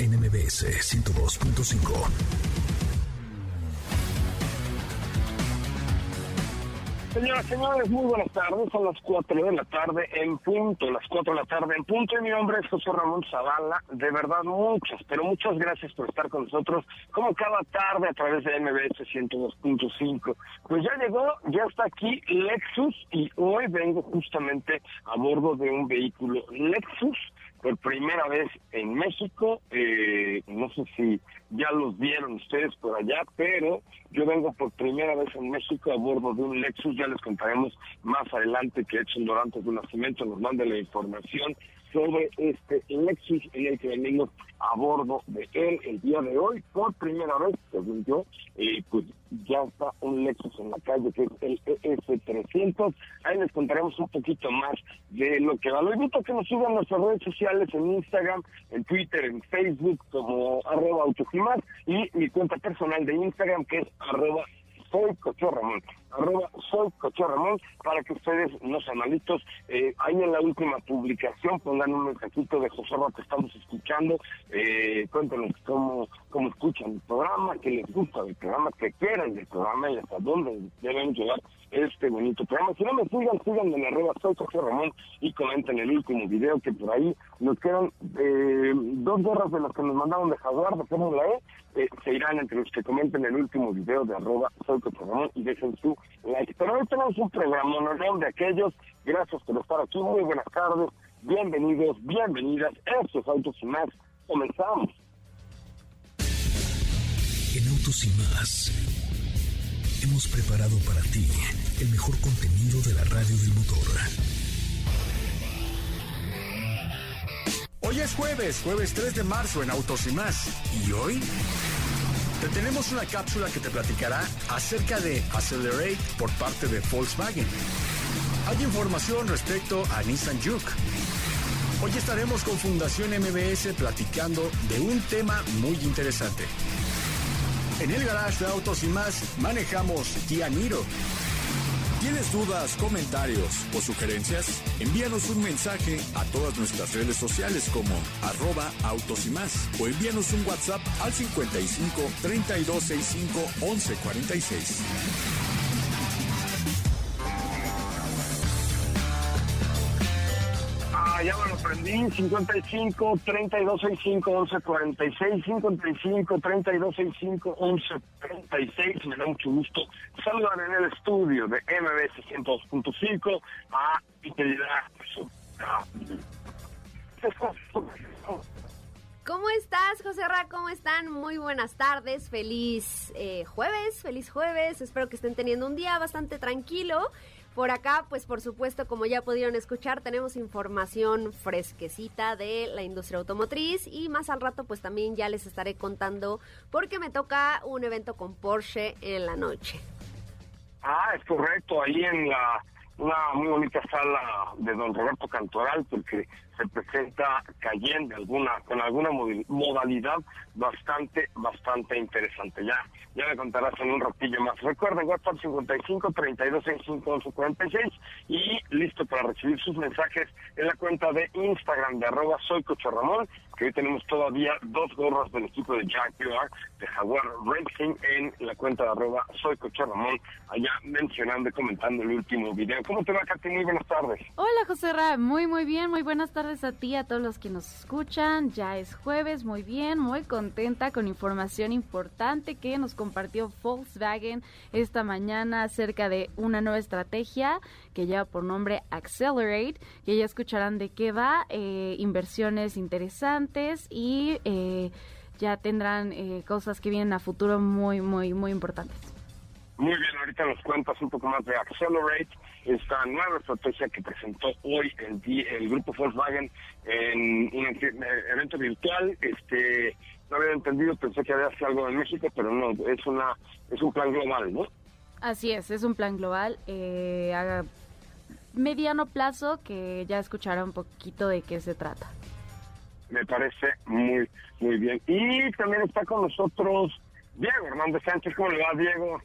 NMBS 102.5. Señoras, señores, muy buenas tardes. Son las 4 de la tarde en punto, las 4 de la tarde en punto. Y mi nombre es José Ramón Zavala. De verdad, muchas, pero muchas gracias por estar con nosotros, como cada tarde a través de MBS 102.5. Pues ya llegó, ya está aquí Lexus y hoy vengo justamente a bordo de un vehículo Lexus por primera vez en México. Eh, no sé si ya los vieron ustedes por allá, pero yo vengo por primera vez en México a bordo de un Lexus. Ya les contaremos más adelante que Edson Dorantes de Nacimiento nos mande la información sobre este Lexus en el que venimos a bordo de él el día de hoy. Por primera vez, según yo, eh, pues ya está un Lexus en la calle que es el ES300. Ahí les contaremos un poquito más de lo que va. Lo invito a que nos sigan nuestras redes sociales en Instagram, en Twitter, en Facebook como arroba y mi cuenta personal de Instagram que es arroba soy Cocho Ramón, arroba soy Ramón, para que ustedes, no sean malitos, eh, ahí en la última publicación pongan un mensajito de José que estamos escuchando, eh, cuéntenos cómo, cómo escuchan el programa, qué les gusta del programa, qué quieren del programa y hasta dónde deben llegar este bonito programa. Si no me sigan, síganme en arroba soy José Ramón y comenten el último video que por ahí nos quedan eh, dos gorras de las que nos mandaron de Jaguar de Fórmula E. Eh, se irán entre los que comenten el último video de arroba soy José Ramón y dejen su like. Pero hoy tenemos un programa no de aquellos. Gracias por estar aquí. Muy buenas tardes. Bienvenidos, bienvenidas. Estos autos y más. Comenzamos. En Autos y más hemos preparado para ti el mejor contenido de la radio del motor. Hoy es jueves, jueves 3 de marzo en Autos y más. ¿Y hoy? Te tenemos una cápsula que te platicará acerca de Accelerate por parte de Volkswagen. Hay información respecto a Nissan Juke. Hoy estaremos con Fundación MBS platicando de un tema muy interesante. En el garage de autos y más manejamos Kia Niro. ¿Tienes dudas, comentarios o sugerencias? Envíanos un mensaje a todas nuestras redes sociales como arroba autos y más o envíanos un WhatsApp al 55 3265 1146. Ya me lo prendí, 55 3265 1146, 55 3265 1146, me da mucho gusto saludar en el estudio de MBS 102.5 a ¿Cómo estás, José Ra? ¿Cómo están? Muy buenas tardes, feliz eh, jueves, feliz jueves, espero que estén teniendo un día bastante tranquilo. Por acá, pues por supuesto, como ya pudieron escuchar, tenemos información fresquecita de la industria automotriz y más al rato pues también ya les estaré contando porque me toca un evento con Porsche en la noche. Ah, es correcto, ahí en la una muy bonita sala de don Roberto Cantoral porque se presenta Cayenne alguna con alguna modalidad bastante bastante interesante. Ya ya me contarás en un ratillo más. Recuerden WhatsApp 55 32 65 46 y listo para recibir sus mensajes en la cuenta de Instagram de arroba soy Cocho Ramón que hoy tenemos todavía dos gorras del equipo de Jaguar de Jaguar Racing en la cuenta de arroba soy Cocho Ramón allá mencionando y comentando el último video. ¿cómo te va Katy? Muy buenas tardes. Hola José Ra, muy muy bien muy buenas tardes tardes a ti, a todos los que nos escuchan. Ya es jueves, muy bien, muy contenta con información importante que nos compartió Volkswagen esta mañana acerca de una nueva estrategia que lleva por nombre Accelerate, que ya escucharán de qué va, eh, inversiones interesantes y eh, ya tendrán eh, cosas que vienen a futuro muy, muy, muy importantes. Muy bien, ahorita nos cuentas un poco más de Accelerate, esta nueva estrategia que presentó hoy el, el grupo Volkswagen en un evento virtual. Este, no había entendido, pensé que había sido algo en México, pero no, es una es un plan global, ¿no? Así es, es un plan global eh, a mediano plazo que ya escuchará un poquito de qué se trata. Me parece muy, muy bien. Y también está con nosotros Diego Hernández Sánchez. ¿Cómo le va, Diego?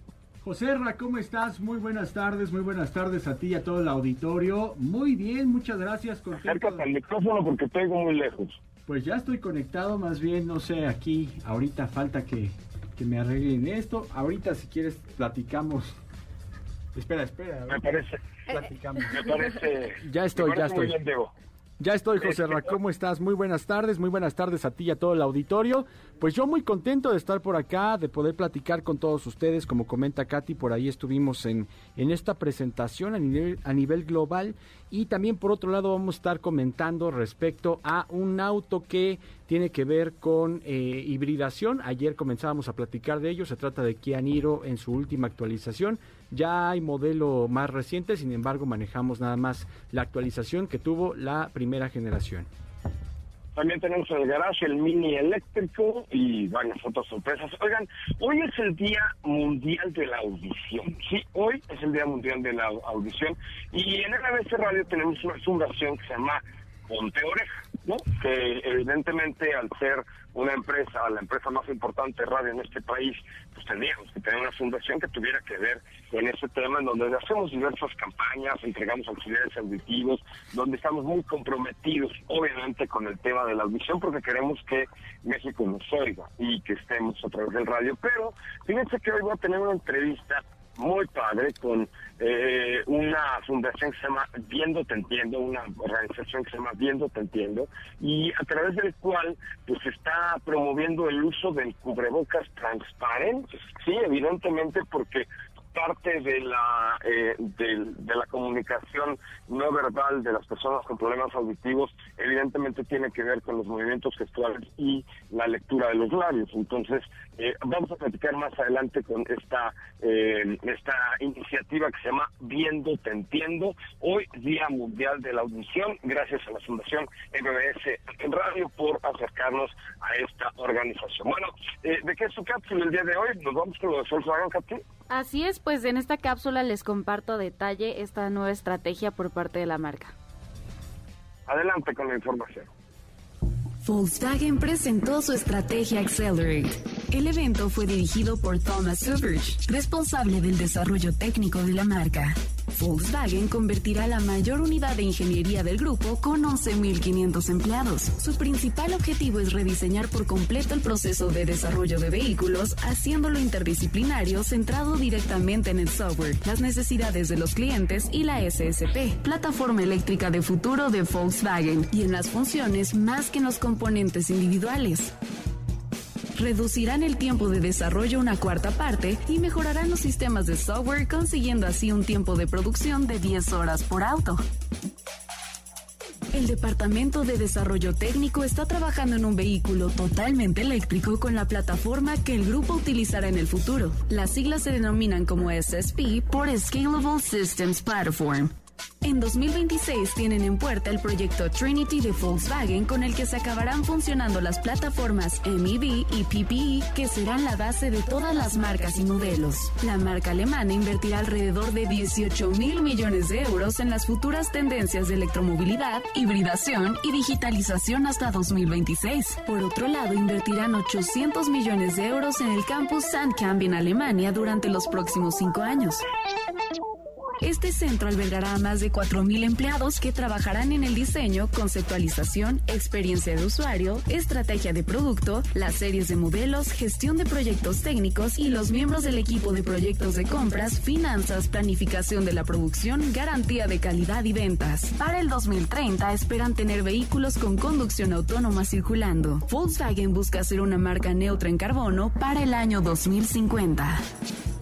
José Ra, ¿cómo estás? Muy buenas tardes, muy buenas tardes a ti y a todo el auditorio. Muy bien, muchas gracias. Acércate al micrófono porque tengo muy lejos. Pues ya estoy conectado, más bien, no sé, aquí ahorita falta que, que me arreglen esto. Ahorita si quieres platicamos. Espera, espera. Me parece. Platicamos. Me parece. Ya estoy, ya estoy. Bien, Diego. Ya estoy, José Ra. ¿Cómo estás? Muy buenas tardes, muy buenas tardes a ti y a todo el auditorio. Pues yo muy contento de estar por acá, de poder platicar con todos ustedes. Como comenta Katy, por ahí estuvimos en, en esta presentación a nivel, a nivel global. Y también, por otro lado, vamos a estar comentando respecto a un auto que tiene que ver con eh, hibridación. Ayer comenzábamos a platicar de ello. Se trata de Kia Niro en su última actualización. Ya hay modelo más reciente, sin embargo, manejamos nada más la actualización que tuvo la primera generación. También tenemos en el garage el mini eléctrico y varias otras sorpresas. Oigan, hoy es el Día Mundial de la Audición. Sí, hoy es el Día Mundial de la Audición. Y en RBC Radio tenemos una fundación que se llama Ponte Oreja, ¿no? Que evidentemente al ser una empresa, la empresa más importante de radio en este país, pues tendríamos que tener una fundación que tuviera que ver con ese tema, en donde hacemos diversas campañas, entregamos auxiliares auditivos, donde estamos muy comprometidos, obviamente, con el tema de la audición, porque queremos que México nos oiga y que estemos a través del radio. Pero fíjense que hoy voy a tener una entrevista muy padre con eh, una fundación que se llama Viendo Te Entiendo, una organización que se llama Viendo Te Entiendo, y a través del cual pues está promoviendo el uso del cubrebocas transparente, sí, evidentemente porque parte de la eh, de, la comunicación no verbal de las personas con problemas auditivos evidentemente tiene que ver con los movimientos gestuales y la lectura de los labios. Entonces eh, vamos a platicar más adelante con esta eh, esta iniciativa que se llama Viendo te entiendo. Hoy Día Mundial de la Audición gracias a la Fundación MBS Radio por acercarnos a esta organización. Bueno de qué es su cápsula el día de hoy nos vamos con lo de Katy Así es, pues en esta cápsula les comparto detalle esta nueva estrategia por parte de la marca. Adelante con la información. Volkswagen presentó su estrategia Accelerate. El evento fue dirigido por Thomas Suberge, responsable del desarrollo técnico de la marca. Volkswagen convertirá la mayor unidad de ingeniería del grupo con 11.500 empleados. Su principal objetivo es rediseñar por completo el proceso de desarrollo de vehículos, haciéndolo interdisciplinario centrado directamente en el software, las necesidades de los clientes y la SSP, plataforma eléctrica de futuro de Volkswagen, y en las funciones más que en los componentes individuales reducirán el tiempo de desarrollo una cuarta parte y mejorarán los sistemas de software consiguiendo así un tiempo de producción de 10 horas por auto. El Departamento de Desarrollo Técnico está trabajando en un vehículo totalmente eléctrico con la plataforma que el grupo utilizará en el futuro. Las siglas se denominan como SSP por Scalable Systems Platform. En 2026 tienen en puerta el proyecto Trinity de Volkswagen con el que se acabarán funcionando las plataformas MEB y PPE que serán la base de todas las marcas y modelos. La marca alemana invertirá alrededor de 18 mil millones de euros en las futuras tendencias de electromovilidad, hibridación y digitalización hasta 2026. Por otro lado, invertirán 800 millones de euros en el campus Sandkamp en Alemania durante los próximos cinco años. Este centro albergará a más de 4.000 empleados que trabajarán en el diseño, conceptualización, experiencia de usuario, estrategia de producto, las series de modelos, gestión de proyectos técnicos y los miembros del equipo de proyectos de compras, finanzas, planificación de la producción, garantía de calidad y ventas. Para el 2030 esperan tener vehículos con conducción autónoma circulando. Volkswagen busca ser una marca neutra en carbono para el año 2050.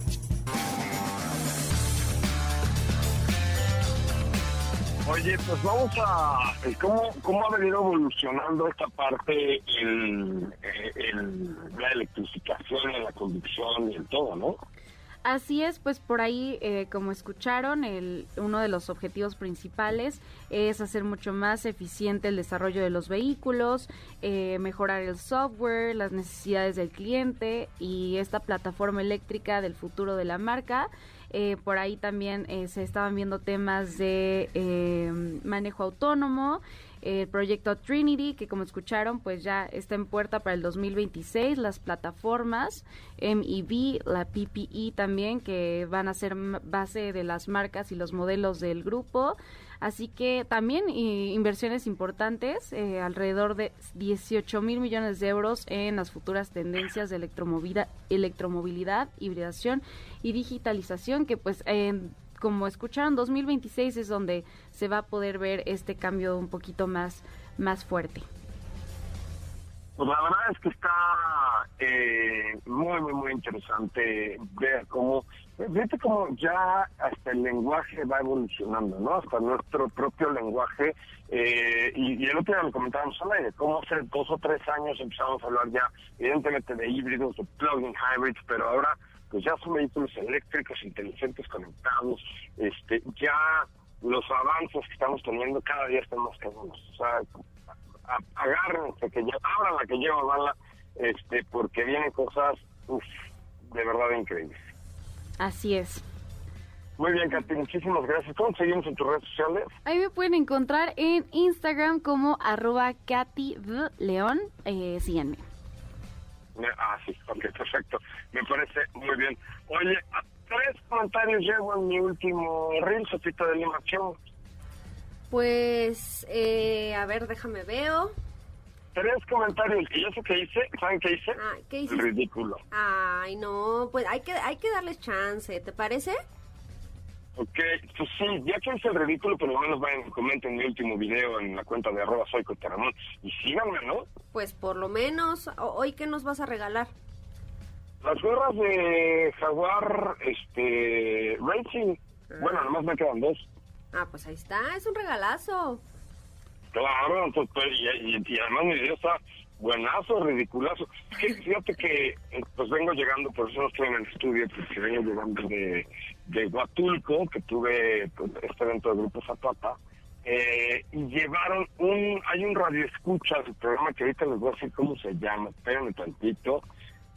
Oye, pues vamos a... ¿Cómo, cómo ha venido evolucionando esta parte, el, eh, el, la electrificación, en la conducción y en todo, no? Así es, pues por ahí, eh, como escucharon, el, uno de los objetivos principales es hacer mucho más eficiente el desarrollo de los vehículos, eh, mejorar el software, las necesidades del cliente y esta plataforma eléctrica del futuro de la marca. Eh, por ahí también eh, se estaban viendo temas de eh, manejo autónomo, el proyecto Trinity, que como escucharon, pues ya está en puerta para el 2026, las plataformas MEV, la PPE también, que van a ser base de las marcas y los modelos del grupo. Así que también inversiones importantes, eh, alrededor de 18 mil millones de euros en las futuras tendencias de electromovilidad, electromovilidad hibridación y digitalización, que pues como escucharon, 2026 es donde se va a poder ver este cambio un poquito más, más fuerte. Pues la verdad es que está eh, muy, muy, muy interesante ver cómo, fíjate cómo ya hasta el lenguaje va evolucionando, ¿no? Hasta nuestro propio lenguaje. Eh, y, el otro día lo comentábamos al aire, cómo hace dos o tres años empezamos a hablar ya, evidentemente, de híbridos, de plug-in hybrids, pero ahora pues ya son vehículos eléctricos, inteligentes, conectados, este, ya los avances que estamos teniendo cada día están más caros. O sea, agárrense, que ya, abran la que lleva bala, este, porque vienen cosas, de verdad increíbles. Así es. Muy bien, Katy, muchísimas gracias. ¿Cómo seguimos en tus redes sociales? Ahí me pueden encontrar en Instagram como arroba Katy León. Eh, síganme. Ah, sí, ok, perfecto. Me parece muy bien. Oye, tres comentarios llevo en mi último reel, Sofita de Lima pues, eh, a ver, déjame veo. Tres comentarios. ¿Y eso que hice? ¿Saben qué hice? Ah, ¿qué hice? Ridículo. Ay, no, pues hay que, hay que darles chance, ¿te parece? Ok, pues sí, ya que hice el ridículo, por lo menos vayan y comenten mi último video en la cuenta de arroba soy y síganme, ¿no? Pues por lo menos, ¿hoy qué nos vas a regalar? Las gorras de Jaguar, este, Racing. Ah. Bueno, nomás me quedan dos. Ah, pues ahí está, es un regalazo. Claro, entonces, pues, y, además mi video está buenazo, ridiculazo. fíjate que pues vengo llegando, por eso no estoy en el estudio, porque vengo llegando de, de Huatulco, que tuve pues, este evento de Grupo Zapata, eh, y llevaron un, hay un radio escucha del programa que ahorita les voy a decir cómo se llama, espérenme tantito,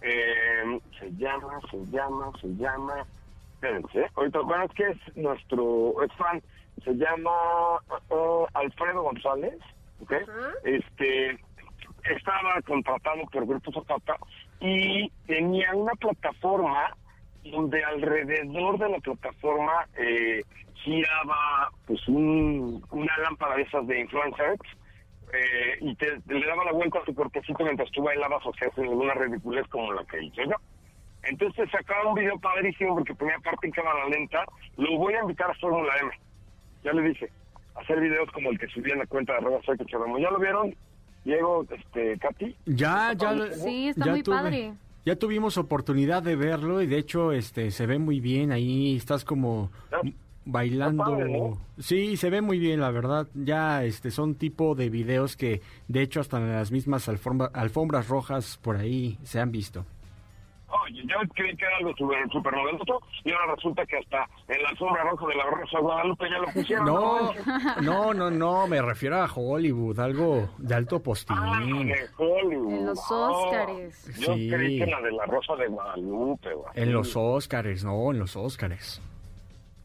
eh, se llama, se llama, se llama, espérense, ahorita, bueno, es que es nuestro, es fan, se llama uh, Alfredo González, ¿ok? Este, estaba contratado por Grupo Zapata y tenía una plataforma donde alrededor de la plataforma eh, giraba pues un, una lámpara de esas de influencers eh, y te, le daba la vuelta a tu cuerpecito mientras tú bailabas o sea, en una ridiculez como la que hice yo. Entonces sacaba un video padrísimo porque ponía parte en cámara lenta. Lo voy a invitar a Fórmula M ya le dije, hacer videos como el que subí en la cuenta de arroba soy ¿Ya lo vieron? Diego, este, Katy. Ya, ya. Sí, está muy padre. Ya tuvimos oportunidad de verlo y de hecho este se ve muy bien ahí, estás como bailando. Sí, se ve muy bien, la verdad. Ya este son tipo de videos que de hecho hasta en las mismas alfombras rojas por ahí se han visto. Oye, yo creí que era algo súper super novedoso y ahora resulta que hasta en la sombra roja de la Rosa Guadalupe ya lo pusieron. No, no, no, no, me refiero a Hollywood, algo de alto postín. Ah, de Hollywood. En los Óscares. Yo creí que la de la Rosa de Guadalupe. En los Óscares, no, en los Óscares.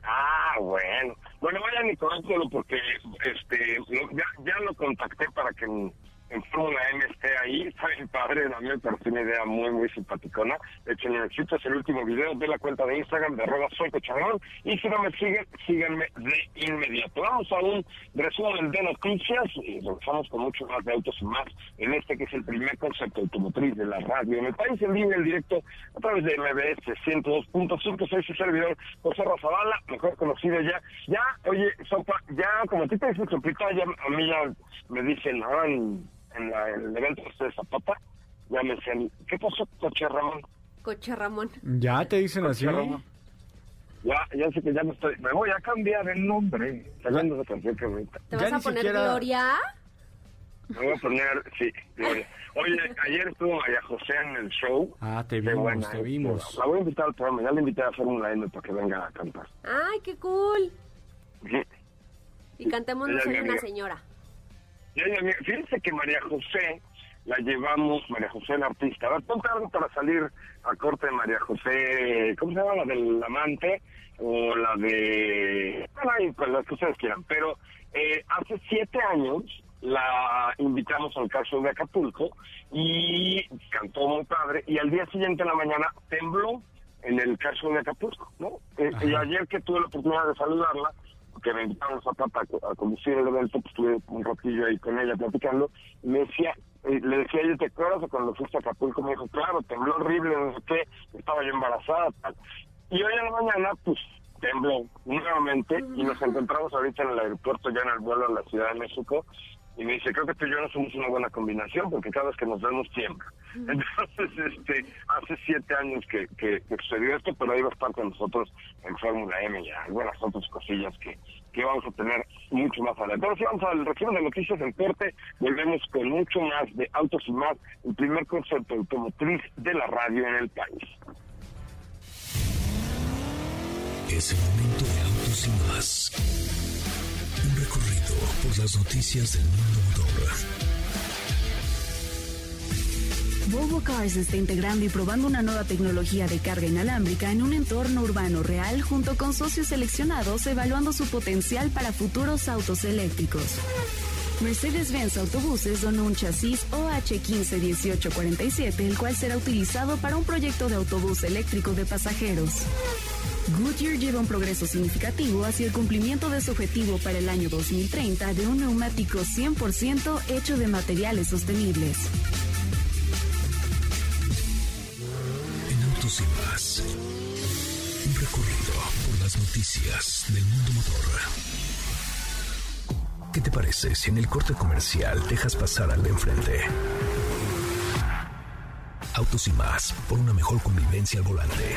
Ah, bueno. Bueno, vayan y conócelo porque este, ya, ya lo contacté para que Fórmula M esté ahí, está padre, a mí me parece una idea muy, muy simpaticona. De hecho, es el último video de la cuenta de Instagram de arroba soy y si no me siguen, síganme de inmediato. Vamos a un resumen de noticias, y regresamos con mucho más de autos y más, en este que es el primer concepto automotriz de la radio en el país, en línea, en directo, a través de MBS 102.5, soy su servidor, José Razabala, mejor conocido ya. Ya, oye, Sopa, ya, como a ti te dicen Sopita, ya a mí ya me dicen, ahora en en, la, el evento este de Zapata, ya me decían, ¿qué pasó, Coche Ramón? Coche Ramón. ¿Ya te dicen así? Ya, ya sé que ya me estoy, me voy a cambiar el nombre. Esa canción que ahorita. ¿Te vas a poner Gloria? Me voy a poner, sí, Gloria. Oye, ayer estuvo María José en el show. Ah, te vimos, te vimos. La voy a invitar al programa, ya le invité a Fórmula M para que venga a cantar. Ay, qué cool. Y cantemos No soy una señora. Fíjense que María José la llevamos, María José la artista. A ver, ponte algo para salir a corte de María José, ¿cómo se llama? La del amante o la de... Bueno, pues las que ustedes quieran. Pero eh, hace siete años la invitamos al caso de Acapulco y cantó muy padre y al día siguiente en la mañana tembló en el caso de Acapulco, ¿no? Eh, y ayer que tuve la oportunidad de saludarla, que me invitaron a Zapata a, conducir el evento, pues estuve un ratillo ahí con ella platicando, y me decía, eh, le decía yo, ¿te acuerdas cuando fuiste a Acapulco? Me dijo, claro, tembló horrible, no sé qué, estaba yo embarazada, tal. Y hoy en la mañana, pues, tembló nuevamente, y nos encontramos ahorita en el aeropuerto, ya en el vuelo a la Ciudad de México, y me dice, creo que tú y yo no somos una buena combinación porque cada vez que nos vemos tiembla. Entonces, este, hace siete años que, que, sucedió esto, pero ahí vas parte de nosotros en Fórmula M y algunas otras cosillas que, que vamos a tener mucho más adelante. Ahora sí vamos al resumen de noticias del corte, volvemos con mucho más de Autos y Más, el primer concepto automotriz de la radio en el país. Es el momento de Autos y Más por las noticias del mundo motor. Volvo Cars está integrando y probando una nueva tecnología de carga inalámbrica en un entorno urbano real junto con socios seleccionados evaluando su potencial para futuros autos eléctricos. Mercedes-Benz Autobuses donó un chasis OH151847, el cual será utilizado para un proyecto de autobús eléctrico de pasajeros. Goodyear lleva un progreso significativo hacia el cumplimiento de su objetivo para el año 2030 de un neumático 100% hecho de materiales sostenibles. En Autos y Más, un recorrido por las noticias del mundo motor. ¿Qué te parece si en el corte comercial dejas pasar al de enfrente? Autos y Más, por una mejor convivencia al volante.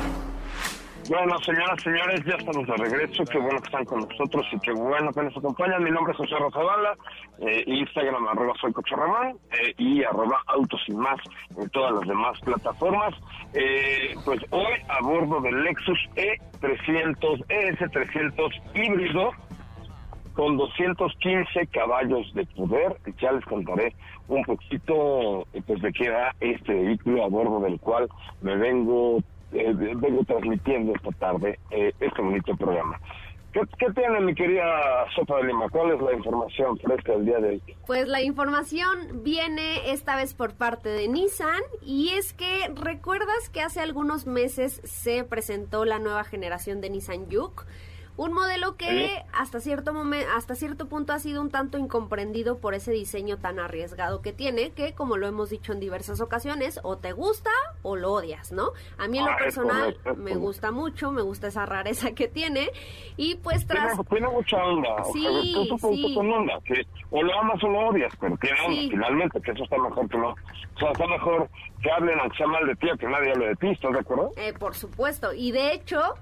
Bueno, señoras, señores, ya estamos de regreso. Qué bueno que están con nosotros y qué bueno que nos acompañan. Mi nombre es José Rosabala, eh, Instagram arroba soy Ramón eh, y arroba autos y más en todas las demás plataformas. Eh, pues hoy a bordo del Lexus E300, ES300 híbrido con 215 caballos de poder. Ya les contaré un poquito pues de qué va este vehículo a bordo del cual me vengo eh, vengo transmitiendo esta tarde eh, este bonito programa. ¿Qué, tiene mi querida Sopa de Lima? ¿Cuál es la información fresca del día de hoy? Pues la información viene esta vez por parte de Nissan y es que recuerdas que hace algunos meses se presentó la nueva generación de Nissan Juke un modelo que hasta cierto momento, hasta cierto punto ha sido un tanto incomprendido por ese diseño tan arriesgado que tiene, que como lo hemos dicho en diversas ocasiones, o te gusta o lo odias, ¿no? A mí en lo ah, personal me gusta mucho, me gusta esa rareza que tiene y pues tras tiene, mucha onda, sí, sí. con onda, que o lo amas o lo odias, pero tiene onda, finalmente, que eso está mejor que no, o sea, está mejor que hablen aunque sea mal de ti, que nadie hable de ti, ¿estás de acuerdo? Eh, por supuesto, y de hecho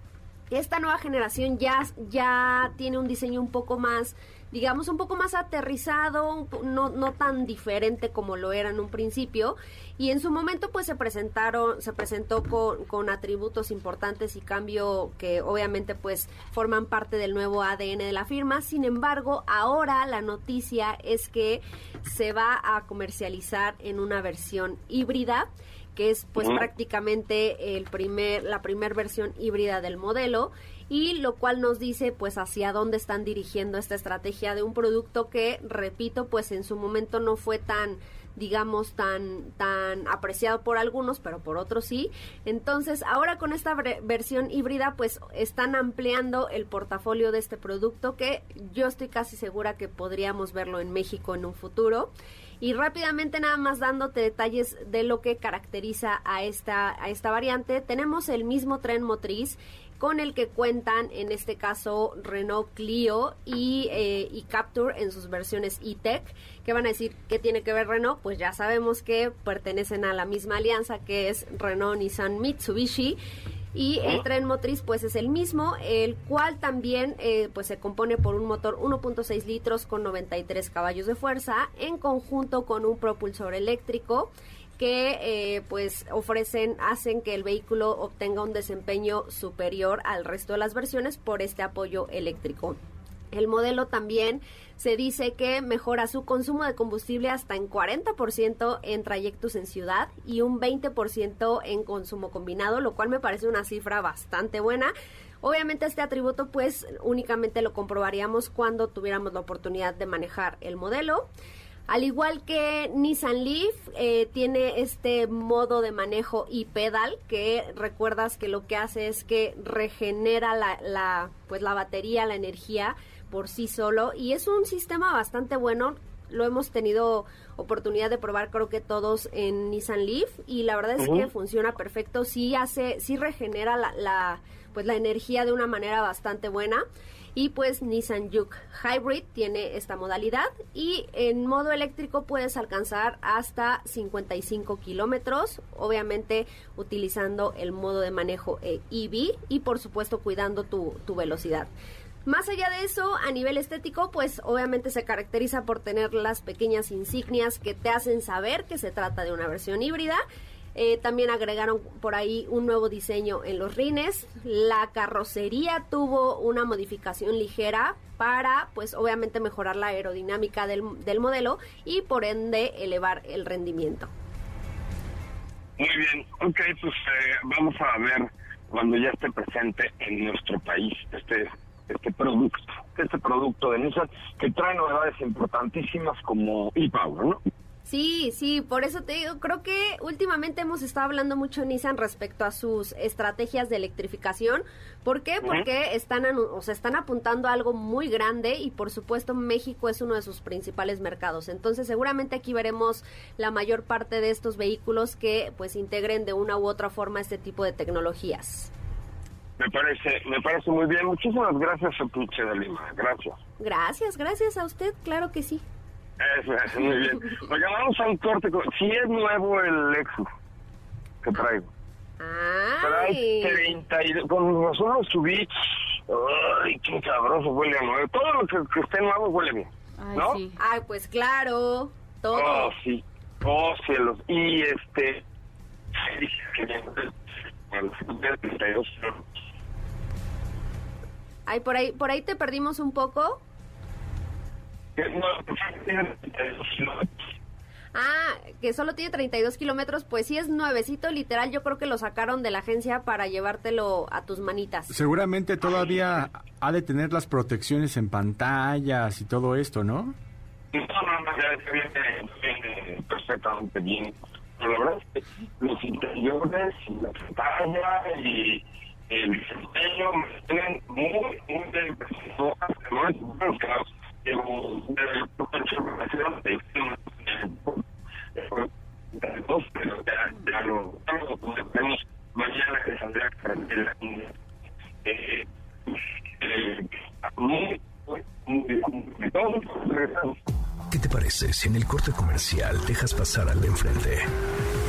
esta nueva generación ya, ya tiene un diseño un poco más digamos, un poco más aterrizado, no, no tan diferente como lo era en un principio. Y en su momento, pues se presentaron, se presentó con, con atributos importantes y cambio que obviamente pues forman parte del nuevo ADN de la firma. Sin embargo, ahora la noticia es que se va a comercializar en una versión híbrida que es pues prácticamente el primer la primera versión híbrida del modelo y lo cual nos dice pues hacia dónde están dirigiendo esta estrategia de un producto que repito pues en su momento no fue tan digamos tan tan apreciado por algunos pero por otros sí. Entonces ahora con esta versión híbrida pues están ampliando el portafolio de este producto que yo estoy casi segura que podríamos verlo en México en un futuro y rápidamente nada más dándote detalles de lo que caracteriza a esta, a esta variante, tenemos el mismo tren motriz con el que cuentan en este caso Renault Clio y, eh, y Capture en sus versiones E-Tech. ¿Qué van a decir? ¿Qué tiene que ver Renault? Pues ya sabemos que pertenecen a la misma alianza que es Renault, Nissan, Mitsubishi y el tren motriz pues es el mismo, el cual también eh, pues se compone por un motor 1.6 litros con 93 caballos de fuerza en conjunto con un propulsor eléctrico que eh, pues ofrecen, hacen que el vehículo obtenga un desempeño superior al resto de las versiones por este apoyo eléctrico. El modelo también se dice que mejora su consumo de combustible hasta en 40% en trayectos en ciudad y un 20% en consumo combinado, lo cual me parece una cifra bastante buena. Obviamente este atributo pues únicamente lo comprobaríamos cuando tuviéramos la oportunidad de manejar el modelo. Al igual que Nissan Leaf, eh, tiene este modo de manejo y pedal que recuerdas que lo que hace es que regenera la, la, pues la batería, la energía por sí solo y es un sistema bastante bueno. Lo hemos tenido oportunidad de probar creo que todos en Nissan Leaf y la verdad es que funciona perfecto, sí hace, sí regenera la, la, pues la energía de una manera bastante buena y pues Nissan Juke Hybrid tiene esta modalidad y en modo eléctrico puedes alcanzar hasta 55 kilómetros, obviamente utilizando el modo de manejo EV eh, y por supuesto cuidando tu, tu velocidad. Más allá de eso, a nivel estético, pues obviamente se caracteriza por tener las pequeñas insignias que te hacen saber que se trata de una versión híbrida. Eh, también agregaron por ahí un nuevo diseño en los rines. La carrocería tuvo una modificación ligera para, pues obviamente, mejorar la aerodinámica del, del modelo y por ende elevar el rendimiento. Muy bien, ok, pues eh, vamos a ver cuando ya esté presente en nuestro país este este producto, este producto de Nissan que trae novedades importantísimas como e-Power, ¿no? Sí, sí, por eso te digo, creo que últimamente hemos estado hablando mucho Nissan respecto a sus estrategias de electrificación. ¿Por qué? Porque están, o sea, están apuntando a algo muy grande y por supuesto México es uno de sus principales mercados. Entonces seguramente aquí veremos la mayor parte de estos vehículos que pues integren de una u otra forma este tipo de tecnologías. Me parece, me parece muy bien. Muchísimas gracias, Sotuche de Lima. Gracias. Gracias, gracias a usted, claro que sí. Eso, es, muy bien. Oiga, vamos a un corte. Si es nuevo el Lexus que traigo. Ay. Trae 32, con nosotros subí. Ay, qué cabroso huele a nuevo. Todo lo que, que esté nuevo huele bien. ¿no? Ay, sí. Ay, pues claro. Todo. Oh, sí. Oh, cielos. Y este. Ay, por ahí, por ahí te perdimos un poco. Ah, que solo tiene 32 kilómetros, pues sí es nuevecito, literal, yo creo que lo sacaron de la agencia para llevártelo a tus manitas. Seguramente todavía ha de tener las protecciones en pantallas y todo esto, ¿no? No, no, no, ya viene perfectamente bien. Pero la verdad es que los interiores y la pantalla y el desempeño me muy, muy eh, eh. ¿Qué te parece si en el corte comercial dejas pasar al de enfrente?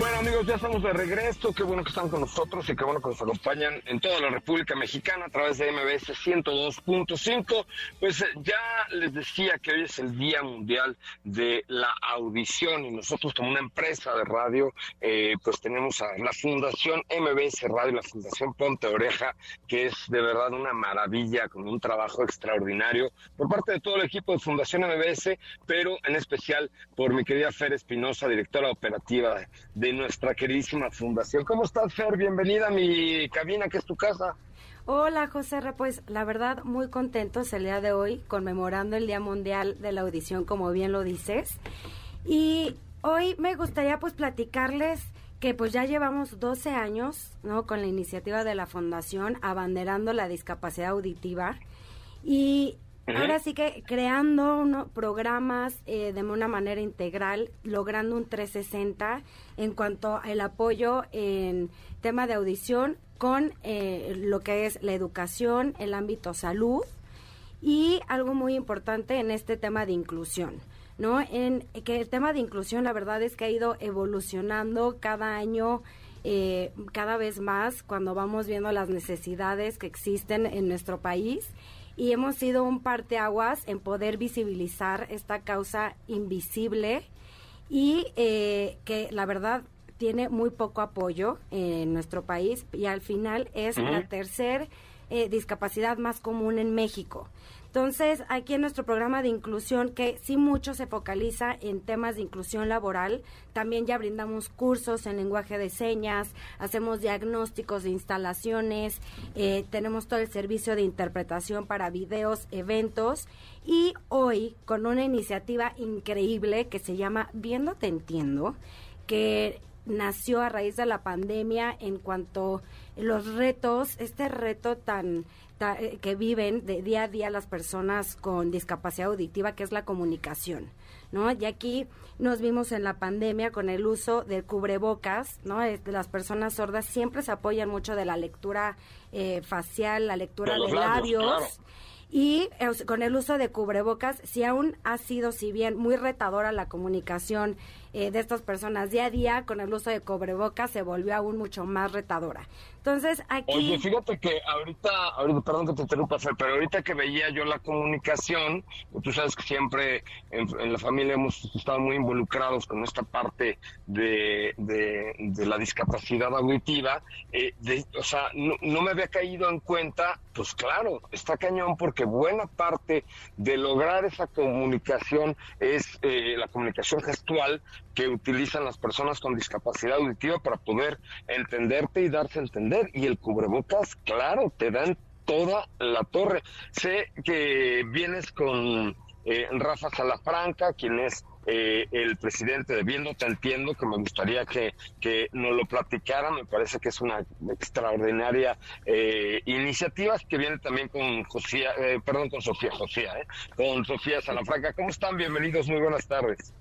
Bueno amigos, ya estamos de regreso, qué bueno que están con nosotros y qué bueno que nos acompañan en toda la República Mexicana a través de MBS 102.5. Pues eh, ya les decía que hoy es el Día Mundial de la Audición y nosotros como una empresa de radio, eh, pues tenemos a la Fundación MBS Radio, la Fundación Ponte Oreja, que es de verdad una maravilla, con un trabajo extraordinario por parte de todo el equipo de Fundación MBS, pero en especial por mi querida Fer Espinosa, directora operativa de nuestra queridísima fundación. ¿Cómo estás, Fer? Bienvenida a mi cabina, que es tu casa. Hola, José Pues la verdad, muy contentos el día de hoy, conmemorando el Día Mundial de la Audición, como bien lo dices. Y hoy me gustaría pues platicarles que pues ya llevamos 12 años, ¿no? Con la iniciativa de la Fundación abanderando la discapacidad auditiva. Y Ahora sí que creando programas eh, de una manera integral, logrando un 360 en cuanto al apoyo en tema de audición con eh, lo que es la educación, el ámbito salud y algo muy importante en este tema de inclusión. ¿no? En que el tema de inclusión, la verdad es que ha ido evolucionando cada año. Eh, cada vez más cuando vamos viendo las necesidades que existen en nuestro país y hemos sido un parteaguas en poder visibilizar esta causa invisible y eh, que la verdad tiene muy poco apoyo en nuestro país y al final es la tercera eh, discapacidad más común en México. Entonces, aquí en nuestro programa de inclusión, que sí mucho se focaliza en temas de inclusión laboral, también ya brindamos cursos en lenguaje de señas, hacemos diagnósticos de instalaciones, eh, tenemos todo el servicio de interpretación para videos, eventos y hoy con una iniciativa increíble que se llama Viendo Te Entiendo, que nació a raíz de la pandemia en cuanto los retos, este reto tan eh, que viven de día a día las personas con discapacidad auditiva, que es la comunicación, ¿no? Y aquí nos vimos en la pandemia con el uso del cubrebocas, ¿no? Las personas sordas siempre se apoyan mucho de la lectura eh, facial, la lectura de, labios. Y eh, con el uso de cubrebocas, si aún ha sido, si bien muy retadora la comunicación de estas personas día a día, con el uso de cubrebocas se volvió aún mucho más retadora. Entonces, aquí... Oye, fíjate que ahorita, ahorita, perdón que te interrumpa, pero ahorita que veía yo la comunicación, tú sabes que siempre en, la familia hemos estado muy involucrados con esta parte de, de, la discapacidad auditiva, eh, o sea, no, me había caído en cuenta, pues claro, está cañón porque buena parte de lograr esa comunicación es eh, la comunicación gestual que utilizan las personas con discapacidad auditiva para poder entenderte y darse a entender y el cubrebocas, claro, te dan toda la torre. Sé que vienes con eh, Rafa Salafranca, quien es eh, el presidente de Viendo Te Entiendo, que me gustaría que, que nos lo platicara. Me parece que es una extraordinaria eh, iniciativa que viene también con Josía, eh, perdón, con Sofía, Josía, con Sofía Salafranca. ¿Cómo están? Bienvenidos, muy buenas tardes.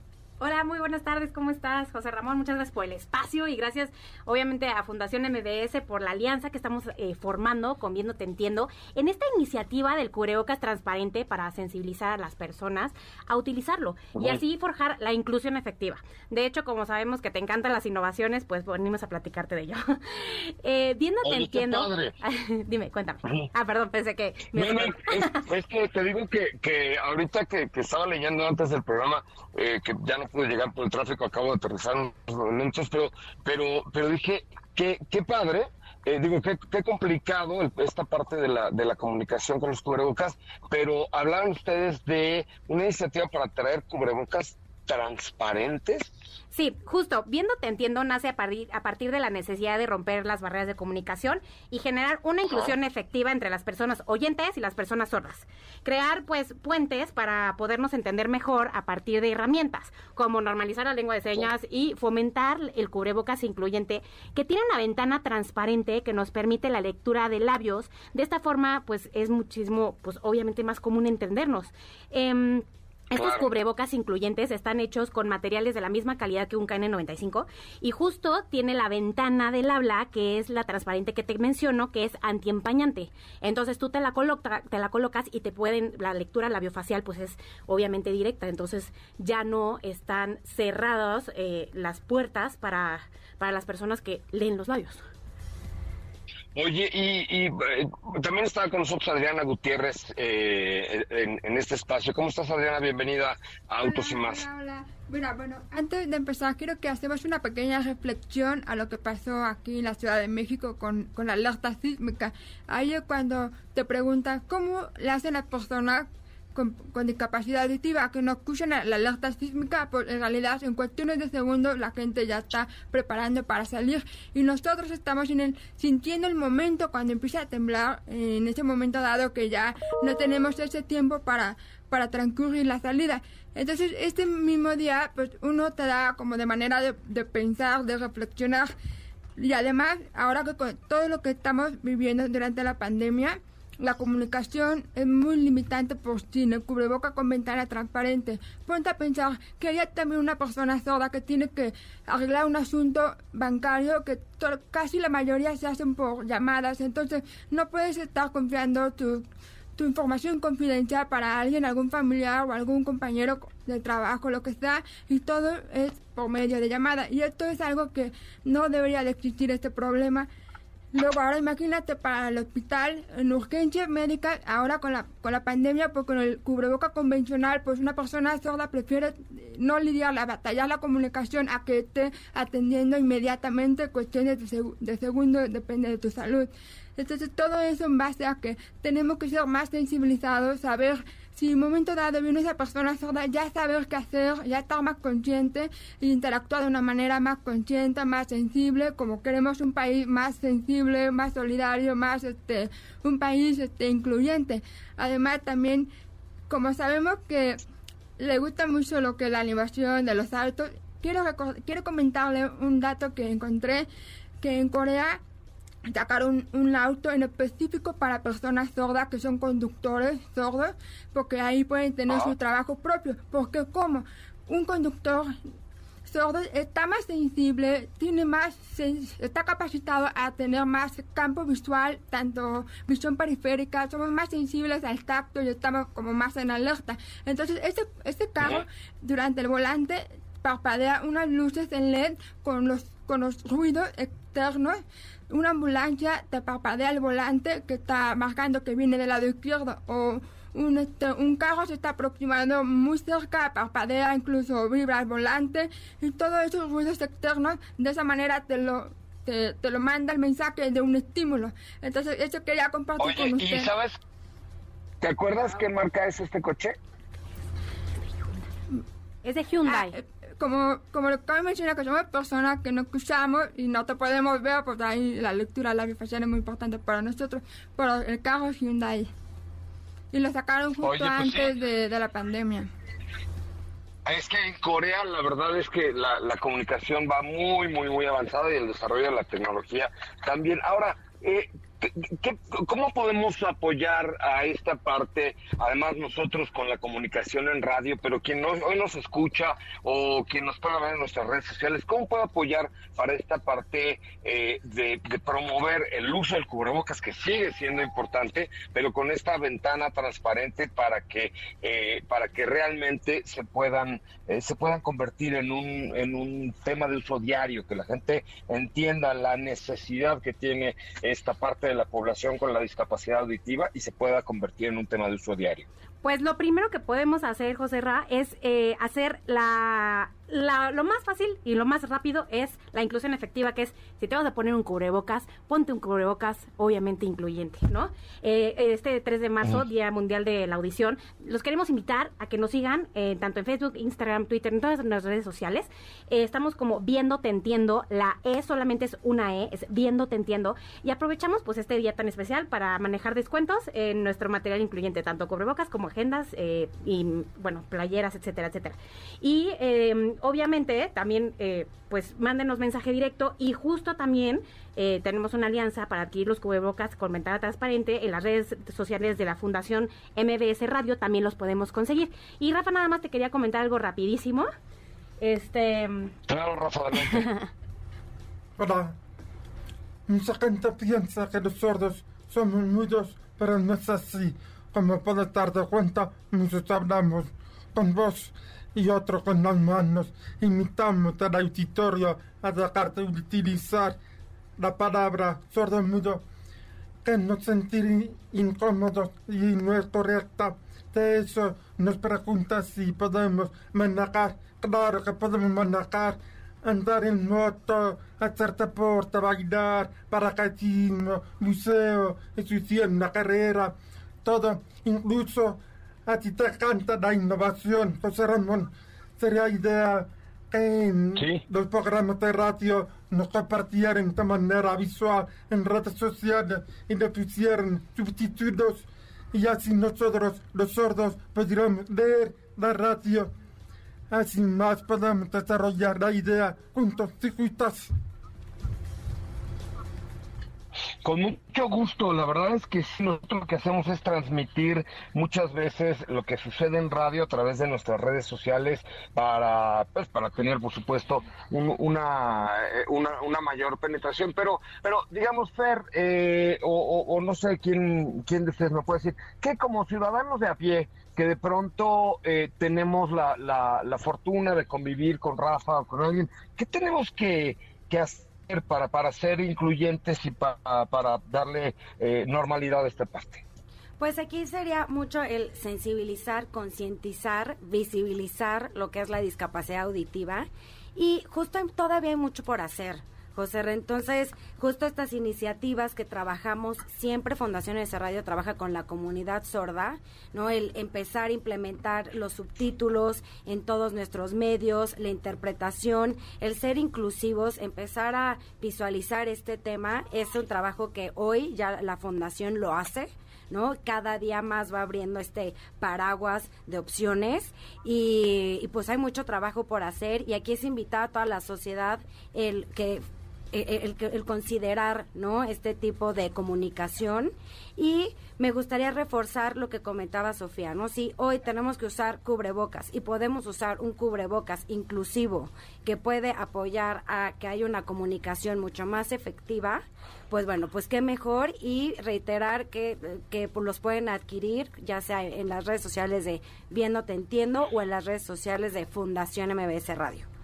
Hola, muy buenas tardes, ¿cómo estás, José Ramón? Muchas gracias por el espacio y gracias, obviamente, a Fundación MBS por la alianza que estamos eh, formando con Viendo Te Entiendo en esta iniciativa del Cureocas Transparente para sensibilizar a las personas a utilizarlo y así forjar la inclusión efectiva. De hecho, como sabemos que te encantan las innovaciones, pues venimos a platicarte de ello. eh, viendo Te Entiendo. Dime, cuéntame. Ah, perdón, pensé que. es, que te digo que, que ahorita que, estaba leyendo antes del programa, eh, que ya no pude llegar por el tráfico, acabo de aterrizar unos momentos, pero, pero, pero dije, qué, qué padre, eh, digo, qué, qué complicado esta parte de la, de la comunicación con los cubrebocas, pero hablaban ustedes de una iniciativa para traer cubrebocas transparentes Sí, justo, viendo Te Entiendo nace a partir, a partir de la necesidad de romper las barreras de comunicación y generar una inclusión efectiva entre las personas oyentes y las personas sordas. Crear, pues, puentes para podernos entender mejor a partir de herramientas, como normalizar la lengua de señas y fomentar el cubrebocas incluyente, que tiene una ventana transparente que nos permite la lectura de labios. De esta forma, pues, es muchísimo, pues, obviamente más común entendernos. Eh, Estos cubrebocas incluyentes están hechos con materiales de la misma calidad que un KN95 y justo tiene la ventana del habla, que es la transparente que te menciono, que es antiempañante. Entonces tú te la, te la colocas y te pueden, la lectura labiofacial pues es obviamente directa, entonces ya no están cerradas eh, las puertas para, para las personas que leen los labios. Oye, y, eh, también está con nosotros Adriana Gutiérrez eh, en, este espacio. ¿Cómo estás, Adriana? Bienvenida a Autos y Más. Hola, hola. Mira, bueno, antes de empezar, quiero que hacemos una pequeña reflexión a lo que pasó aquí en la Ciudad de México con, con la alerta sísmica. Ahí es cuando te preguntan cómo le hacen a personas con, discapacidad auditiva que no escuchan la alerta sísmica, pues en realidad en cuestiones de segundos la gente ya está preparando para salir y nosotros estamos en el, sintiendo el momento cuando empieza a temblar, en ese momento dado que ya no tenemos ese tiempo para, para transcurrir la salida. Entonces, este mismo día, pues uno te da como de manera de, de pensar, de reflexionar. Y además, ahora que con todo lo que estamos viviendo durante la pandemia, la comunicación es muy limitante por sí, el cubreboca con ventana transparente. Ponte a pensar que hay también una persona sorda que tiene que arreglar un asunto bancario que casi la mayoría se hacen por llamadas, entonces no puedes estar confiando tu, tu información confidencial para alguien, algún familiar o algún compañero de trabajo, lo que sea, y todo es por medio de llamada. Y esto es algo que no debería de existir este problema Luego, ahora imagínate para el hospital, en urgencias médicas, ahora con la, con la pandemia, pues con el cubreboca convencional, pues una persona sorda prefiere no lidiar la batalla, la comunicación, a que esté atendiendo inmediatamente cuestiones de, de segundo, depende de tu salud. Entonces, todo eso en base a que tenemos que ser más sensibilizados, saber si en un momento dado viene esa persona sorda, ya saber qué hacer, ya estar más consciente e interactuar de una manera más consciente, más sensible, como queremos un país más sensible, más solidario, más este, un país este, incluyente. Además, también, como sabemos que le gusta mucho lo que es la animación de los autos, quiero, quiero comentarle un dato que encontré, que en Corea sacaron un, auto en específico para personas sordas que son conductores sordos, porque ahí pueden tener su ah. trabajo propio. Porque como un conductor sordo está más sensible, tiene más, está capacitado a tener más campo visual, tanto visión periférica, somos más sensibles al tacto y estamos como más en alerta. Entonces, este, este carro, durante el volante, parpadea unas luces en LED con los, con los ruidos externos una ambulancia te parpadea el volante que está marcando que viene del lado izquierdo o un, este, un carro se está aproximando muy cerca, parpadea, incluso vibra el volante y todos esos ruidos externos de esa manera te lo te, lo manda el mensaje de un estímulo. Entonces, eso quería compartir con usted. ¿Y sabes? ¿Te acuerdas qué marca es este coche? Es de Hyundai. Ah, como, como lo que mencionar que somos personas que no escuchamos y no te podemos ver, pues ahí la lectura la facial es muy importante para nosotros, pero el carro es Hyundai. Y lo sacaron justo pues antes de, de, la pandemia. Es que en Corea la verdad es que la, la comunicación va muy, muy, muy avanzada y el desarrollo de la tecnología también. Ahora, eh, ¿Qué, ¿Cómo podemos apoyar a esta parte? Además, nosotros con la comunicación en radio, pero quien hoy nos escucha o quien nos pueda ver en nuestras redes sociales, ¿cómo puede apoyar para esta parte eh, de, promover el uso del cubrebocas, que sigue siendo importante, pero con esta ventana transparente para que, eh, para que realmente se puedan, eh, se puedan convertir en un, en un tema de uso diario, que la gente entienda la necesidad que tiene esta parte de la población con la discapacidad auditiva y se pueda convertir en un tema de uso diario? Pues lo primero que podemos hacer, José Ra, es eh, hacer la lo más fácil y lo más rápido es la inclusión efectiva, que es si te vas a poner un cubrebocas, ponte un cubrebocas obviamente incluyente, ¿no? Eh, este 3 de marzo, Día Mundial de la Audición, los queremos invitar a que nos sigan eh, tanto en Facebook, Instagram, Twitter, en todas nuestras redes sociales. Eh, estamos como Viendo Te Entiendo, la E solamente es una E, es Viendo Te Entiendo, y aprovechamos pues este día tan especial para manejar descuentos en nuestro material incluyente, tanto cubrebocas como agendas eh, y, bueno, playeras, etcétera, etcétera. Y eh, obviamente también, eh, pues mándenos mensaje directo y justo también tenemos una alianza para adquirir los cubrebocas con ventana transparente en las redes sociales de la Fundación MBS Radio, también los podemos conseguir. Y Rafa, nada más te quería comentar algo rapidísimo. Este... Claro, Rafa, Hola. Mucha gente piensa que los sordos somos mudos, pero no es así. Como puedes darte cuenta, nosotros hablamos con vos y otro con las manos. Imitamos al auditorio a dejar de utilizar la palabra sordo mudo que nos sentir incómodos y no es correcta. De eso nos pregunta si podemos manejar. Claro que podemos manejar andar en moto, hacer deporte, bailar, paracaidismo, museo, estudiar una carrera, todo, incluso a ti te encanta la innovación, José Ramón. Sería idea que los programas de radio nos compartieran de manera visual en redes sociales y le pusieran subtítulos y así nosotros, los sordos, podríamos leer la radio Así más podemos desarrollar la idea juntos y juntas. Con mucho gusto, la verdad es que sí, nosotros lo que hacemos es transmitir muchas veces lo que sucede en radio a través de nuestras redes sociales para, pues, para tener, por supuesto, una, eh, una, una, mayor penetración. Pero, pero digamos, Fer, eh, o, no sé quién, quién de ustedes me puede decir, que como ciudadanos de a pie, que de pronto eh, tenemos la, la, fortuna de convivir con Rafa o con alguien, ¿qué tenemos que, hacer para, para ser incluyentes y para, para darle eh, normalidad a esta parte? Pues aquí sería mucho el sensibilizar, concientizar, visibilizar lo que es la discapacidad auditiva y justo todavía hay mucho por hacer. José Entonces, justo estas iniciativas que trabajamos, siempre Fundación de Radio trabaja con la comunidad sorda, ¿no? El empezar a implementar los subtítulos en todos nuestros medios, la interpretación, el ser inclusivos, empezar a visualizar este tema, es un trabajo que hoy ya la Fundación lo hace. ¿no? Cada día más va abriendo este paraguas de opciones y, y, pues hay mucho trabajo por hacer y aquí es invitar a toda la sociedad el que el, el, considerar no este tipo de comunicación. Y me gustaría reforzar lo que comentaba Sofía no si hoy tenemos que usar cubrebocas y podemos usar un cubrebocas inclusivo que puede apoyar a que haya una comunicación mucho más efectiva pues bueno pues qué mejor y reiterar que, que pues, los pueden adquirir ya sea en las redes sociales de Viendo Te Entiendo o en las redes sociales de Fundación MBS Radio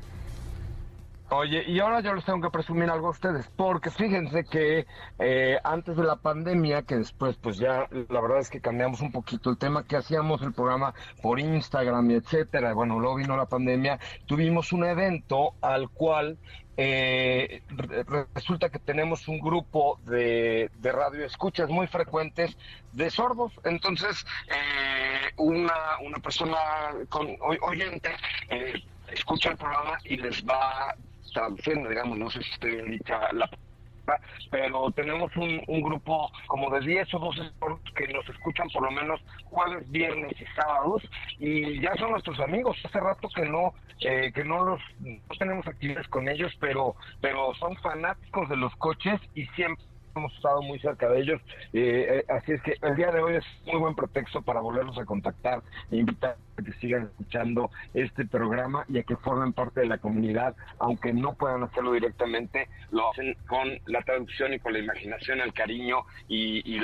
Oye, y ahora yo les tengo que presumir algo a ustedes, porque fíjense que eh, antes de la pandemia, que después pues ya la verdad es que cambiamos un poquito el tema, que hacíamos el programa por Instagram y etcétera, bueno, luego vino la pandemia, tuvimos un evento al cual eh, resulta que tenemos un grupo de, de radio escuchas muy frecuentes de sordos, entonces eh, una, una persona con oyente escucha el programa y les va traduciendo, digamos, no sé si estoy dicha la pero tenemos un, un, grupo como de 10 o 12 que nos escuchan por lo menos jueves, viernes y sábados y ya son nuestros amigos. Hace rato que no eh, que no los no tenemos actividades con ellos, pero pero son fanáticos de los coches y siempre hemos estado muy cerca de ellos, eh, eh, así es que el día de hoy es muy buen pretexto para volverlos a contactar e invitar a que sigan escuchando este programa y a que formen parte de la comunidad, aunque no puedan hacerlo directamente, lo hacen con la traducción y con la imaginación, el cariño y, y,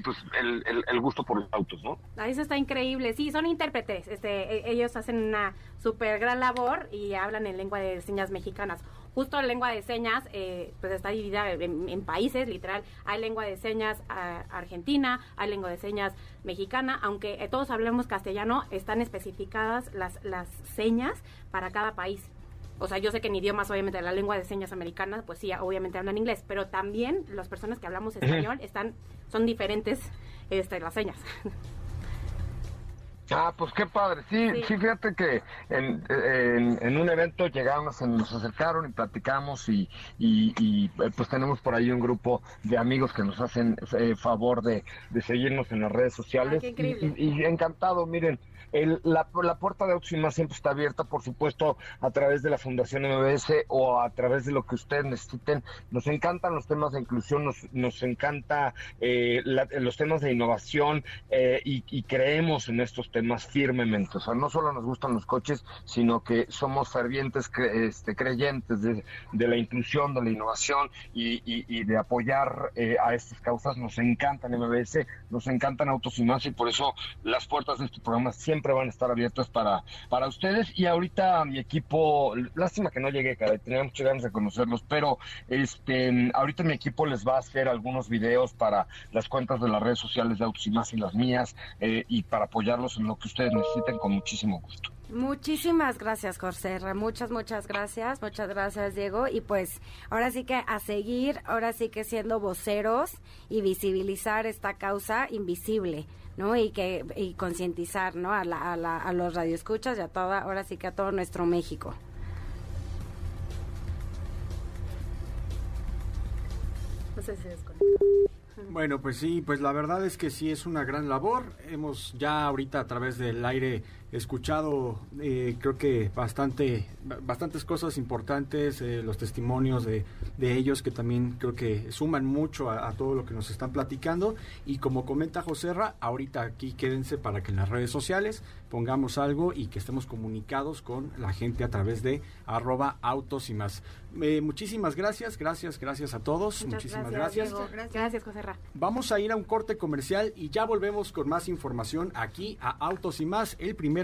pues el, gusto por los autos, ¿no? Ah, eso está increíble, sí, son intérpretes, este, e, ellos hacen una súper gran labor y hablan en lengua de señas mexicanas justo la lengua de señas eh, pues está dividida en, países, literal. Hay lengua de señas ah, argentina, hay lengua de señas mexicana, aunque eh, todos hablemos castellano, están especificadas las, las señas para cada país. O sea, yo sé que en idiomas, obviamente, la lengua de señas americana, pues sí, obviamente hablan inglés, pero también las personas que hablamos español están, son diferentes este, las señas. Ah, pues qué padre. Sí, sí, fíjate que en, en, en, un evento llegamos, nos acercaron y platicamos y, y, y, eh, pues tenemos por ahí un grupo de amigos que nos hacen eh, favor de, de, seguirnos en las redes sociales. Ah, y, y, encantado, miren, el, la, la, puerta de Más siempre está abierta, por supuesto, a través de la Fundación MBS o a través de lo que ustedes necesiten. Nos encantan los temas de inclusión, nos, nos encanta eh, los temas de innovación eh, y, y, creemos en estos temas firmemente. O sea, no solo nos gustan los coches, sino que somos fervientes este, creyentes de, la inclusión, de la innovación y, de apoyar eh, a estas causas. Nos encantan MBS, nos encantan Más y por eso las puertas de este programa siempre van a estar abiertas para, para ustedes. Y ahorita mi equipo, lástima que no llegué, cara, tenía muchas ganas de conocerlos, pero este ahorita mi equipo les va a hacer algunos videos para las cuentas de las redes sociales de Autos y Más y las mías, eh, y para apoyarlos en lo que ustedes necesiten con muchísimo gusto. Muchísimas gracias, José. Muchas, muchas gracias. Muchas gracias, Diego. Y pues ahora sí que a seguir, ahora sí que siendo voceros y visibilizar esta causa invisible. ¿no? Y que y concientizar, ¿no? A, la, a, la, a los radioescuchas y a toda, ahora sí que a todo nuestro México. No sé si desconectó. Bueno, pues sí, pues la verdad es que sí es una gran labor. Hemos ya ahorita a través del aire escuchado, eh, creo que bastante, bastantes cosas importantes, eh, los testimonios de, de, ellos que también creo que suman mucho a, a, todo lo que nos están platicando. Y como comenta Joserra, ahorita aquí quédense para que en las redes sociales pongamos algo y que estemos comunicados con la gente a través de arroba autos y más. Eh, muchísimas gracias, gracias, gracias a todos. Muchas muchísimas gracias. gracias. Gracias, gracias Joserra. Vamos a ir a un corte comercial y ya volvemos con más información aquí a Autos y más, el primer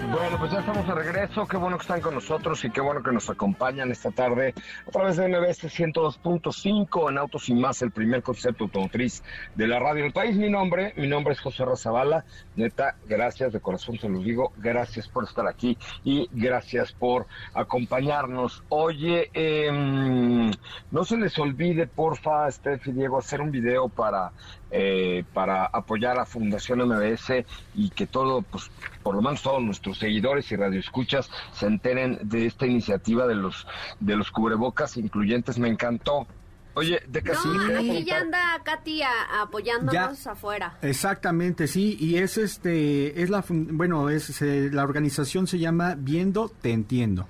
Bueno, pues ya estamos de regreso. Qué bueno que están con nosotros y qué bueno que nos acompañan esta tarde a través de MBS 102.5 en Autos y Más, el primer concepto automotriz de la radio del país. Mi nombre, mi nombre es José Razabala. Neta, gracias de corazón se los digo. Gracias por estar aquí y gracias por acompañarnos. Oye, eh, no se les olvide, porfa, Steph y Diego, hacer un video para eh, para apoyar a Fundación MBS y que todo, pues, por lo menos todos nuestros seguidores y radioescuchas se enteren de esta iniciativa de los de los cubrebocas incluyentes. Me encantó. Oye, de casi. No, aquí ya anda Katy a, apoyándonos ya, afuera. Exactamente, sí, y es este, es la, bueno, es la organización se llama Viendo Te Entiendo.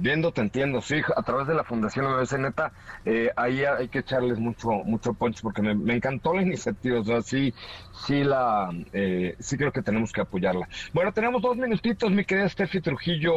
Viendo te entiendo, sí, a través de la Fundación MBC Neta, eh, ahí hay que echarles mucho mucho punch porque me, me, encantó la iniciativa, o sea, sí, sí la, eh, sí creo que tenemos que apoyarla. Bueno, tenemos dos minutitos, mi querida Steffi Trujillo,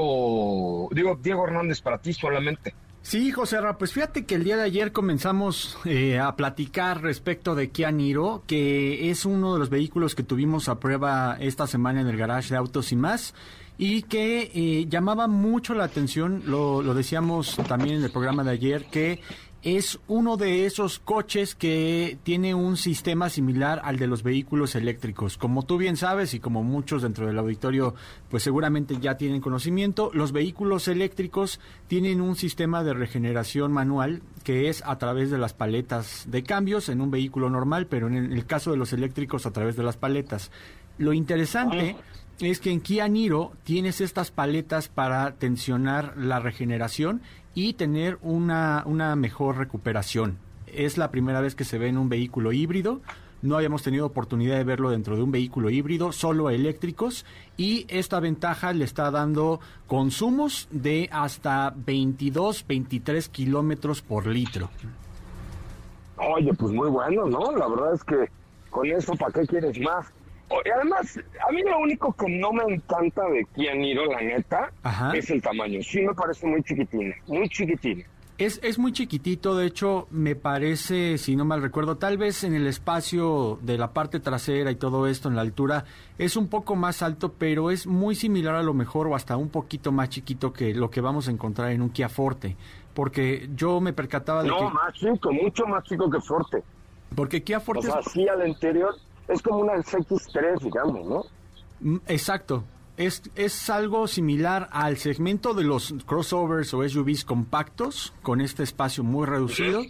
digo, Diego Hernández, para ti solamente. Sí, José Ra, pues fíjate que el día de ayer comenzamos eh, a platicar respecto de Kia Niro, que es uno de los vehículos que tuvimos a prueba esta semana en el garage de Autos y más y que eh, llamaba mucho la atención, lo, lo, decíamos también en el programa de ayer, que es uno de esos coches que tiene un sistema similar al de los vehículos eléctricos. Como tú bien sabes y como muchos dentro del auditorio pues seguramente ya tienen conocimiento, los vehículos eléctricos tienen un sistema de regeneración manual que es a través de las paletas de cambios en un vehículo normal, pero en el caso de los eléctricos a través de las paletas. Lo interesante es que en Kia Niro tienes estas paletas para tensionar la regeneración y tener una, una mejor recuperación. Es la primera vez que se ve en un vehículo híbrido. No habíamos tenido oportunidad de verlo dentro de un vehículo híbrido, solo eléctricos, y esta ventaja le está dando consumos de hasta 22, 23 kilómetros por litro. Oye, pues muy bueno, ¿no? La verdad es que con eso, ¿para qué quieres más? Además, a mí lo único que no me encanta de Kia Niro, la neta, Ajá. es el tamaño. Sí me parece muy chiquitín, muy chiquitín. Es, es muy chiquitito, de hecho, me parece, si no mal recuerdo, tal vez en el espacio de la parte trasera y todo esto, en la altura, es un poco más alto, pero es muy similar a lo mejor o hasta un poquito más chiquito que lo que vamos a encontrar en un Kia Forte. Porque yo me percataba de no, que... más chico, mucho más chico que Forte. Porque Kia O Forte... sea, es- así al interior es como una X3, digamos, ¿no? Mm, Exacto. Es, es algo similar al segmento de los crossovers o SUVs compactos, con este espacio muy reducido.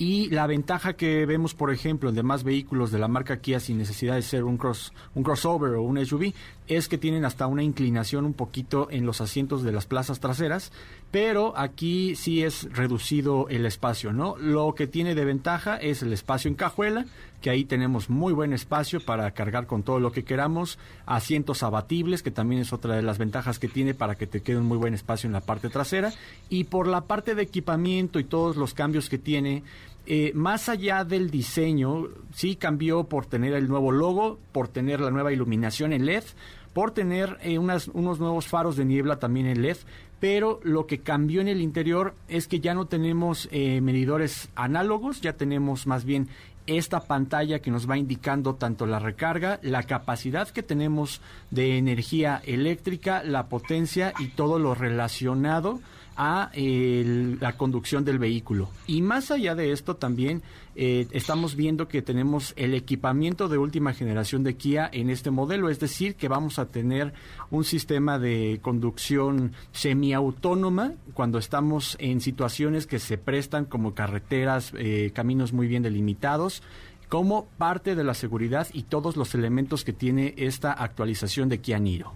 Y la ventaja que vemos, por ejemplo, en demás vehículos de la marca Kia sin necesidad de ser un, cross, un crossover o un SUV, es que tienen hasta una inclinación un poquito en los asientos de las plazas traseras. Pero aquí sí es reducido el espacio, ¿no? Lo que tiene de ventaja es el espacio en cajuela, que ahí tenemos muy buen espacio para cargar con todo lo que queramos, asientos abatibles, que también es otra de las ventajas que tiene para que te quede un muy buen espacio en la parte trasera, y por la parte de equipamiento y todos los cambios que tiene, eh, más allá del diseño, sí cambió por tener el nuevo logo, por tener la nueva iluminación en LED, por tener eh, unas- unos nuevos faros de niebla también en LED, pero lo que cambió en el interior es que ya no tenemos eh, medidores análogos, ya tenemos más bien esta pantalla que nos va indicando tanto la recarga, la capacidad que tenemos de energía eléctrica, la potencia y todo lo relacionado a la conducción del vehículo. Y más allá de esto también eh, estamos viendo que tenemos el equipamiento de última generación de Kia en este modelo, es decir, que vamos a tener un sistema de conducción semiautónoma cuando estamos en situaciones que se prestan como carreteras, eh, caminos muy bien delimitados como parte de la seguridad y todos los elementos que tiene esta actualización de Kia Niro.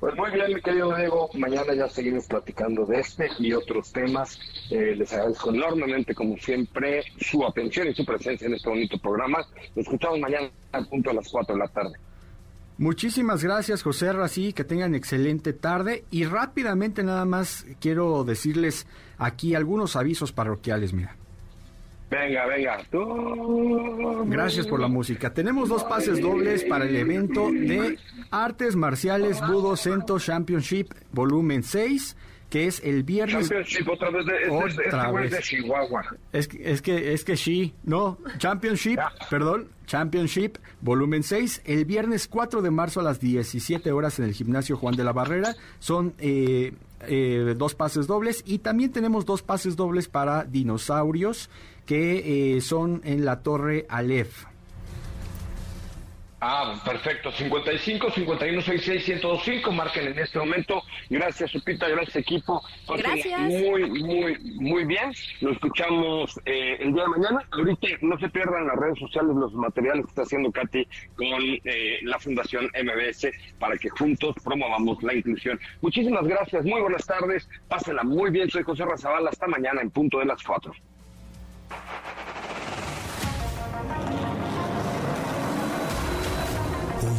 Pues muy bien, mi querido Diego. Mañana ya seguimos platicando de este y otros temas. Eh, les agradezco enormemente, como siempre, su atención y su presencia en este bonito programa. Nos escuchamos mañana a punto a las 4 de la tarde. Muchísimas gracias, José Rací, que tengan excelente tarde. Y rápidamente nada más quiero decirles aquí algunos avisos parroquiales, mira. Venga, venga. Tú- Gracias por la música. Tenemos dos pases dobles para el evento de Artes Marciales Budo Cento Championship Volumen 6, que es el viernes. Championship, otra vez de, este, Otra este de vez. Chihuahua. Es, que- es que es que sí, no, Championship, perdón, Championship volumen 6, el viernes 4 de marzo a las 17 horas en el gimnasio Juan de la Barrera, son eh, eh, dos pases dobles y también tenemos dos pases dobles para dinosaurios que eh, son en la Torre Aleph. Ah, perfecto. 55 51 66 1025. Marquen en este momento. Gracias, Supita. Gracias, equipo. Gracias. Muy, muy, muy bien. Nos escuchamos eh, el día de mañana. Ahorita no se pierdan las redes sociales los materiales que está haciendo Katy con eh, la Fundación MBS para que juntos promovamos la inclusión. Muchísimas gracias. Muy buenas tardes. Pásenla muy bien. Soy José Razabal. Hasta mañana en punto de las 4.